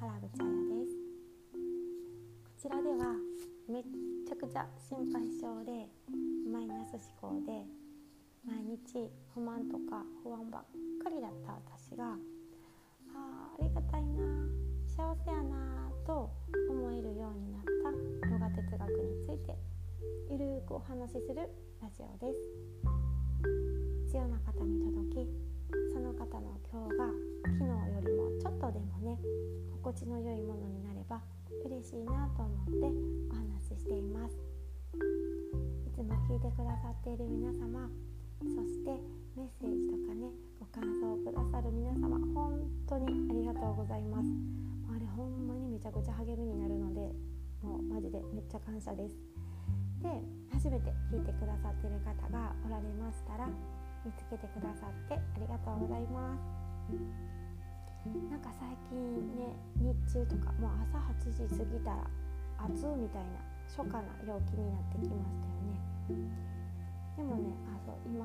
原口彩です。こちらではめっちゃくちゃ心配性でマイナス思考で毎日不満とか不安ばっかりだった私があありがたいな幸せやなと思えるようになったヨガ哲学についてゆるくお話しするラジオです。必要な方に届きその方の今日が昨日よりもちょっとでもね心地の良いものになれば嬉しいなと思ってお話ししています。いつも聞いてくださっている皆様そしてメッセージとかねご感想をくださる皆様本当にありがとうございます。あれほんまにめちゃくちゃ励みになるのでもうマジでめっちゃ感謝です。で初めて聞いてくださっている方がおられましたら見つけてくださってありがとうございます。なんか最近ね日中とかもう朝8時過ぎたら暑みたいな初夏な陽気になってきましたよね。でもねあそう今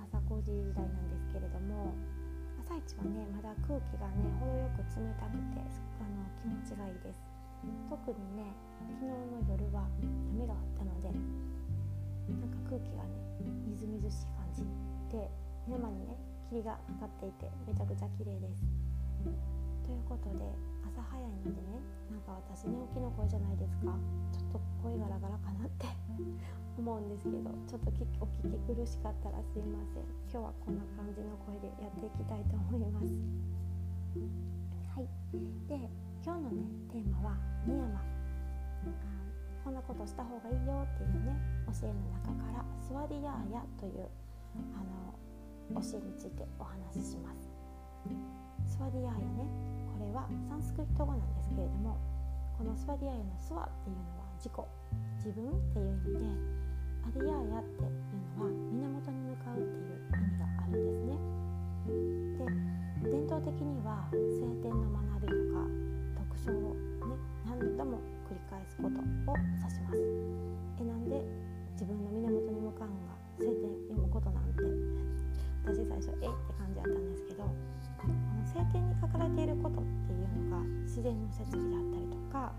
朝5時台なんですけれども朝一はねまだ空気がね程よく冷たくてあの気持ちがいいです。特にね昨日の夜は波があったのでなんか空気がねみずみずしい感じ。て山にね霧がかかっていてめちゃくちゃ綺麗です。ということで朝早いのでねなんか私寝起きの声じゃないですか。ちょっと声ガラガラかなって 思うんですけどちょっとお聞き苦しかったらすいません。今日はこんな感じの声でやっていきたいと思います。はい。で今日のねテーマは「深山」こんなことした方がいいよっていうね教えの中から「スワディヤーヤ」というあの教えについてお話しします。スワディアーヤねこれはサンスクリット語なんですけれどもこのスワディアーヤのスワっていうのは自己自分っていう意味でアディアーヤっていうのは源に向かうっていう意味があるんですね。で伝統的には聖典の学びとか読書をね何度も繰り返すことを指します。えなんで自分のことなんて私最初え？って感じだったんですけどこの聖典に書かれていることっていうのが自然の摂理であったりとか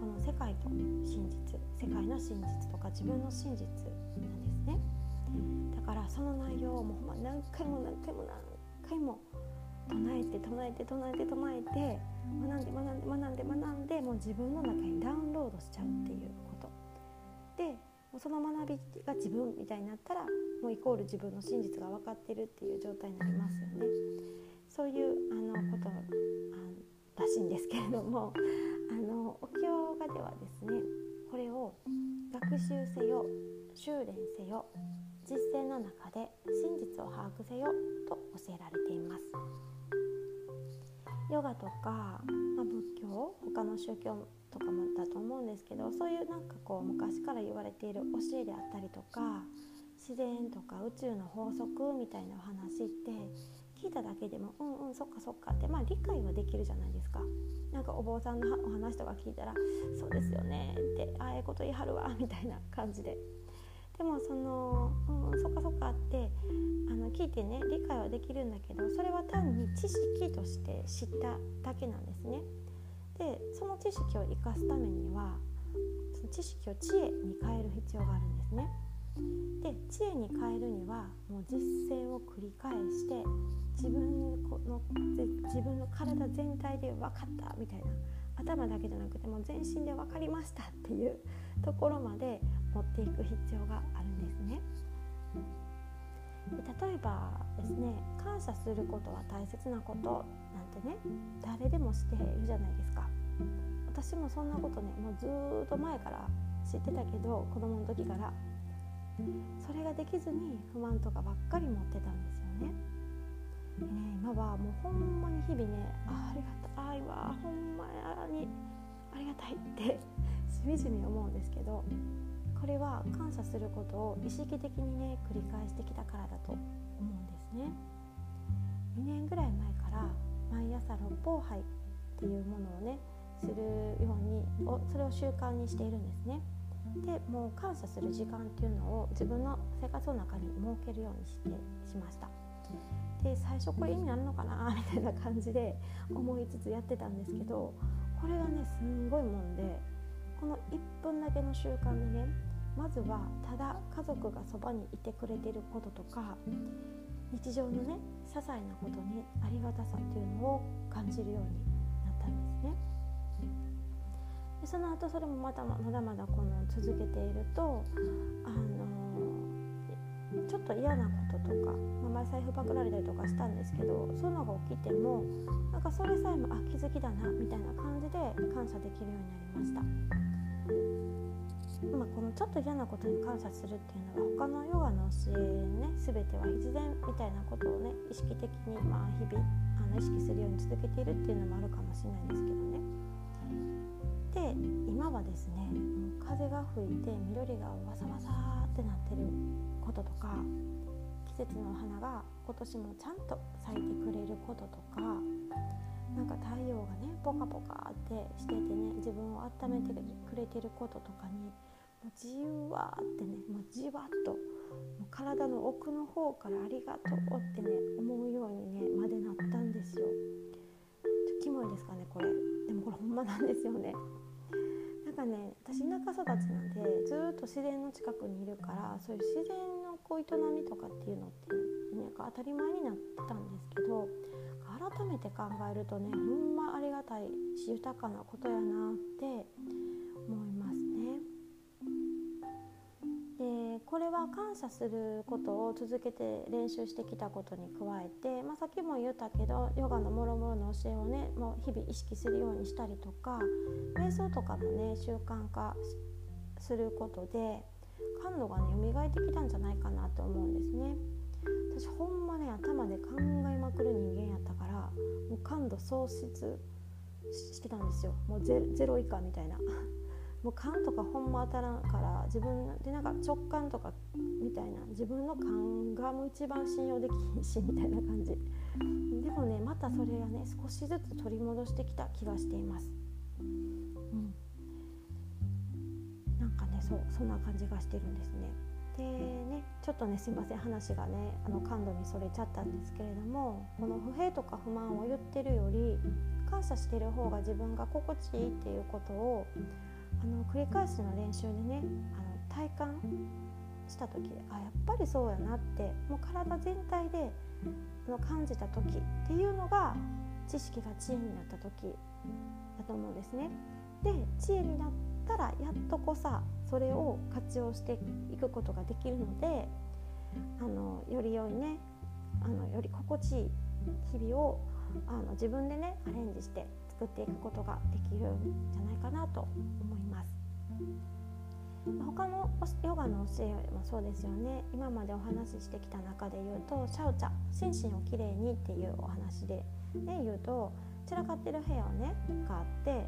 この世界と真実世界の真実とか自分の真実なんですね。だからその内容をもうほんま何回も何回も何回も唱えて唱えて唱えて唱えて学んで学んで学んで学んでもう自分の中にダウンロードしちゃうっていうこと。でその学びが自分みたいになったらもうイコール自分の真実が分かってるっていう状態になりますよね。そういうあのことらしいんですけれどもあのお経画ではですねこれを学習せよ修練せよ実践の中で真実を把握せよと教えられています。ヨガとか、まあ、仏教他の宗教とかもだと思うんですけどそういうなんかこう昔から言われている教えであったりとか自然とか宇宙の法則みたいなお話って聞いただけでもうんうんそっかそっかってまあ理解はできるじゃないですか。なんかお坊さんのお話とか聞いたら「そうですよね」って「ああいうこと言いはるわ」みたいな感じで。でもその「うんそっかそっか」ってあの聞いてね理解はできるんだけどそれは単に知識として知っただけなんですね。でその知識を生かすためにはその知識を知恵に変える必要があるんですね。で知恵に変えるにはもう実践を繰り返して自分の自分の体全体で分かったみたいな。頭だけじゃなくても全身で分かりましたっていうところまで持っていく必要があるんですね。で例えばですね感謝することは大切なことなんてね誰でもしているじゃないですか。私もそんなことねもうずっと前から知ってたけど子供の時から。それができずに不満とかばっかり持ってたんですよね。でね今はもうほんまに日々ねあありがたいわほんまにありがたいってしみじみ思うんですけどこれは感謝することを意識的にね繰り返してきたからだと思うんですね2年ぐらい前から毎朝六方杯っていうものをねするようにそれを習慣にしているんですねでもう感謝する時間っていうのを自分の生活の中に設けるようにしてしましたで最初これ意味あるのかな？みたいな感じで思いつつやってたんですけどこれがねすんごいもんでこの1分だけの習慣でねまずはただ家族がそばにいてくれてることとか日常のね些細なことにありがたさっていうのを感じるようになったんですね。でその後それもまたまだまだこの続けているとあのちょっと嫌なこととか、まあ、前財布パクられたりとかしたんですけどそういうのが起きてもなんかそれさえもあ気づきだなみたいな感じで感謝できるようになりました。まあ、このちょっと嫌なことに感謝するっていうのは他のヨガの教えね全ては必然みたいなことをね意識的にまあ日々あの意識するように続けているっていうのもあるかもしれないんですけどね。で今はですね風が吹いて緑がわさわさってなってることとか季節の花が今年もちゃんと咲いてくれることとかなんか太陽がねポカポカってしててね自分を温めてくれてることとかにもうじわってねもうじわっともう体の奥の方からありがとうってね思うようにねまでなったんですよ。ちょキモいですかねこれでもこれほんまなんですよね。かね私田舎育ちなんでずっと自然の近くにいるからそういう自然のこう営みとかっていうのってなんか当たり前になってたんですけど改めて考えるとねほんまありがたいし豊かなことやなってこれは感謝することを続けて練習してきたことに加えて、まあ、さっきも言ったけどヨガのもろもろの教えをねもう日々意識するようにしたりとか瞑想とかもね習慣化することで感度がね蘇ってきたんじゃないかなと思うんですね。私ほんまね頭で考えまくる人間やったからもう感度喪失してたんですよもうゼロ以下みたいなもう勘とかほんま当たらんから自分でなんか直感とかみたいな自分の勘がもう一番信用できひんしみたいな感じ。でもねまたそれがね少しずつ取り戻してきた気がしています。うん。なんかねそうそんな感じがしてるんですね。でねちょっとねすいません話がねあの感度にそれちゃったんですけれどもこの不平とか不満を言ってるより感謝してる方が自分が心地いいっていうことをあの繰り返しの練習でねあの体感した時あやっぱりそうやなってもう体全体での感じた時っていうのが知識が知恵になった時だと思うんですね。で知恵になったらやっとこさそれを活用していくことができるのであのより良いねあのより心地いい日々をあの自分でねアレンジして作っていくことができるんじゃないかなと思います。他のヨガの教えもそうですよね今までお話ししてきた中で言うとシャウチャ心身をきれいにっていうお話で、ね、言うと散らかってる部屋をねがあって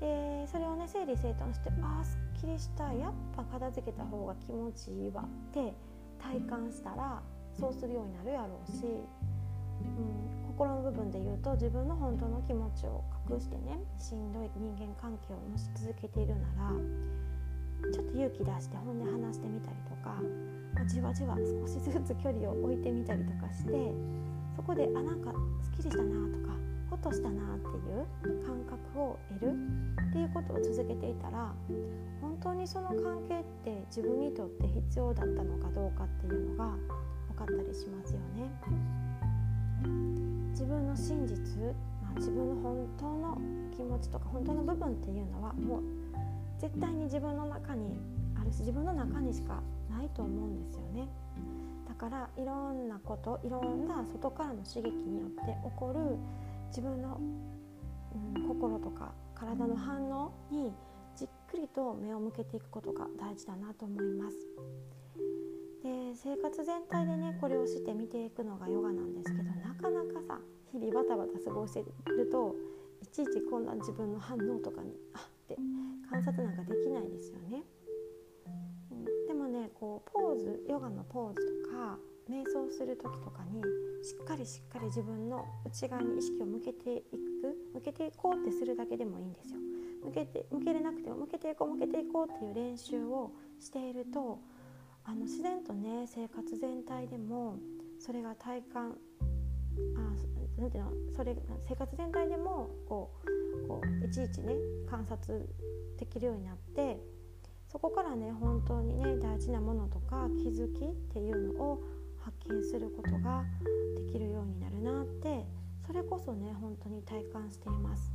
でそれをね整理整頓してああすっきりしたやっぱ片付けた方が気持ちいいわって体感したらそうするようになるやろうし、うん、心の部分で言うと自分の本当の気持ちを隠してねしんどい人間関係をもし続けているならちょっと勇気出して本音話してみたりとか、ま、じわじわ少しずつ距離を置いてみたりとかしてそこであなんかすっきりしたなとかほっとしたなっていう感覚を得るっていうことを続けていたら本当にその関係って自分にとって必要だったのかどうかっていうのが分かったりしますよね。自分の真実、まあ、自分の本当の気持ちとか本当の部分っていうのはもう絶対に自分の中にあるし自分の中にしかないと思うんですよねだからいろんなこといろんな外からの刺激によって起こる自分の、うん、心とか体の反応にじっくりと目を向けていくことが大事だなと思います。で生活全体でねこれをして見ていくのがヨガなんですけどなかなかさ日々バタバタ過ごしてるといちいちこんな自分の反応とかにあって観察なんかできないですよね。うん、でもねこうポーズヨガのポーズとか瞑想する時とかにしっかりしっかり自分の内側に意識を向けていく向けていこうってするだけでもいいんですよ。向けて向けれなくても向けていこう向けていこうっていう練習をしているとあの自然とね生活全体でもそれが体感あなんていうのそれ生活全体でもこうこういちいちね観察できるようになってそこからね本当にね大事なものとか気づきっていうのを発見することができるようになるなってそれこそね本当に体感しています。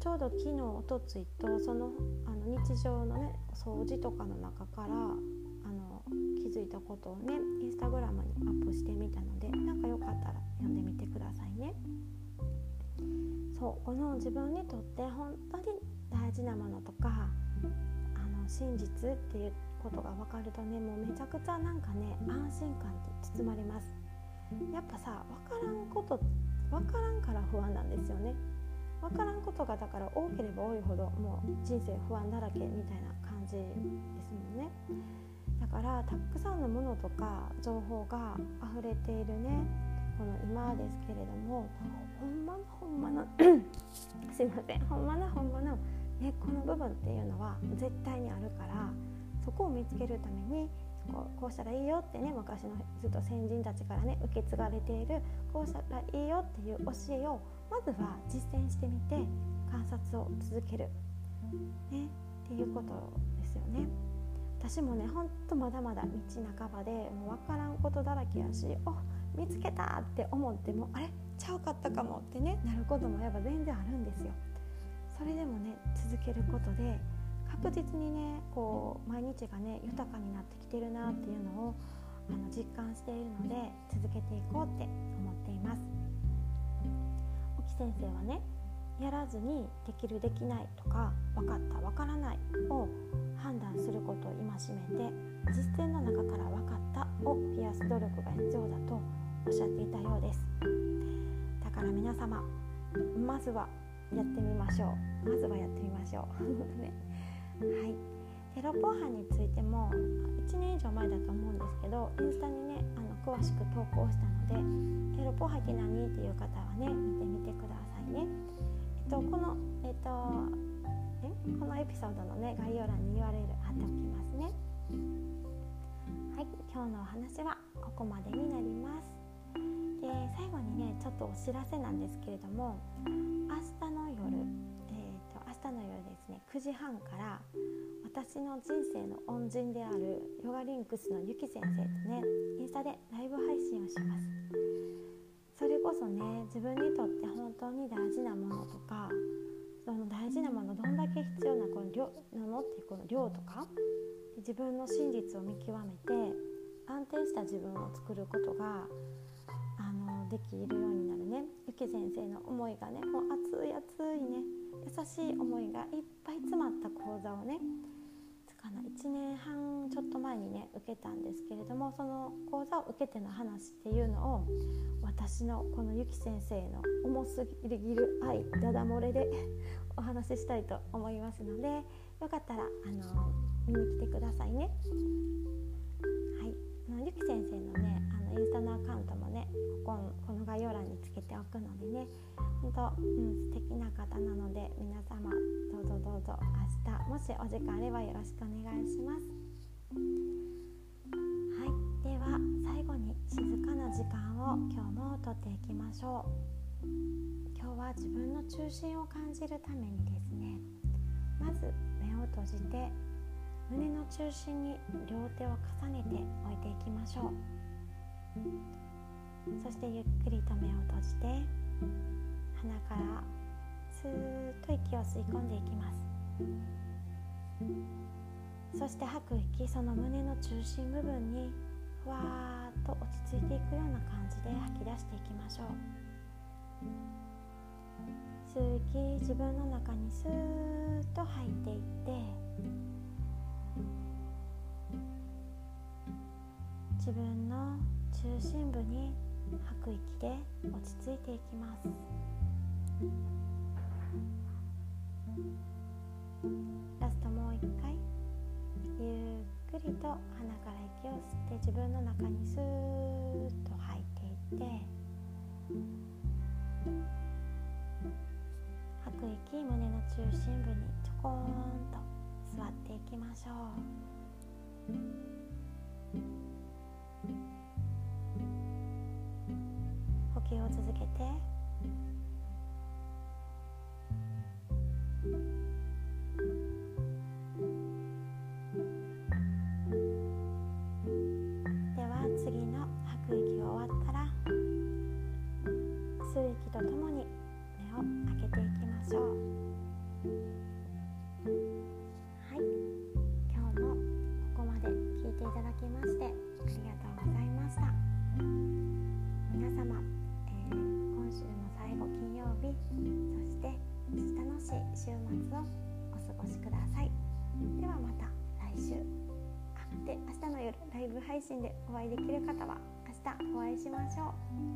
ちょうど昨日おとついとそのあの日常のね掃除とかの中からあの気づいたことをねインスタグラムにアップしてみたのでなんかよかったら読んでみてくださいね。そうこの自分にとって本当に大事なものとかあの真実っていうことが分かるとねもうめちゃくちゃなんかね安心感って包まれます。やっぱさ分からんこと分からんから不安なんですよね。分からんことがだから多ければ多いほどもう人生不安だらけみたいな感じですもんね。だからたくさんのものとか情報が溢れているね。この今ですけれども。ほんまのほんまの。すいません。ほんまのほんまの。根っこの部分っていうのは絶対にあるからそこを見つけるためにこうこうしたらいいよってね昔のずっと先人たちからね受け継がれているこうしたらいいよっていう教えをまずは実践してみて観察を続ける、ね、っていうことですよね。私もねほんとまだまだ道半ばでもう分からんことだらけやしお見つけたって思ってもあれ？ちゃうかったかもってねなることもやっぱ全然あるんですよ。それでもね続けることで確実にねこう毎日がね豊かになってきてるなっていうのをあの実感しているので続けていこうって思っています沖先生はねやらずにできるできないとか分かった分からないを判断することを戒めて実践の中から分かったを増やす努力が必要だとおっしゃっていたようです。だから皆様まずはやってみましょう。まずはやってみましょう。ね。はい。テロポハについても1年以上前だと思うんですけどインスタにねあの詳しく投稿したのでテロポハって何？っていう方はね見てみてくださいね。とこのえっとえ？このエピソードのね概要欄に URL 貼っておきますね。はい今日のお話はここまでになります。で最後にねちょっとお知らせなんですけれども明日の夜、えーと、明日の夜ですね9時半から私の人生の恩人であるヨガリンクスのゆき先生とねインスタでライブ配信をします。こそね自分にとって本当に大事なものとかその大事なものどんだけ必要なこの量なのっていうこの量とか自分の真実を見極めて安定した自分を作ることがあのできるようになるね。ゆき先生の思いがねもう熱い熱いね優しい思いがいっぱい詰まった講座をねかな1年半ちょっと前にね受けたんですけれどもその講座を受けての話っていうのを私のこのゆき先生の重すぎる愛ダダ漏れで お話ししたいと思いますのでよかったらあの見に来てくださいね。あのゆき先生のねあのインスタのアカウントもねここの概要欄につけておくのでね。本当、うん、素敵な方なので皆様どうぞどうぞ明日もしお時間あればよろしくお願いします。はい。では最後に静かな時間を今日もとっていきましょう。今日は自分の中心を感じるためにですねまず目を閉じて胸の中心に両手を重ねて置いていきましょう。そしてゆっくりと目を閉じて鼻からスーッと息を吸い込んでいきます。そして吐く息その胸の中心部分にふわーっと落ち着いていくような感じで吐き出していきましょう。吸う息自分の中にスーッ自分の中心部に吐く息で落ち着いていきます。ラストもう一回。ゆっくりと鼻から息を吸って自分の中にスーッと吐いていって吐く息胸の中心部にちょこんと座っていきましょう。呼吸を続けて。会できる方は明日お会いしましょう。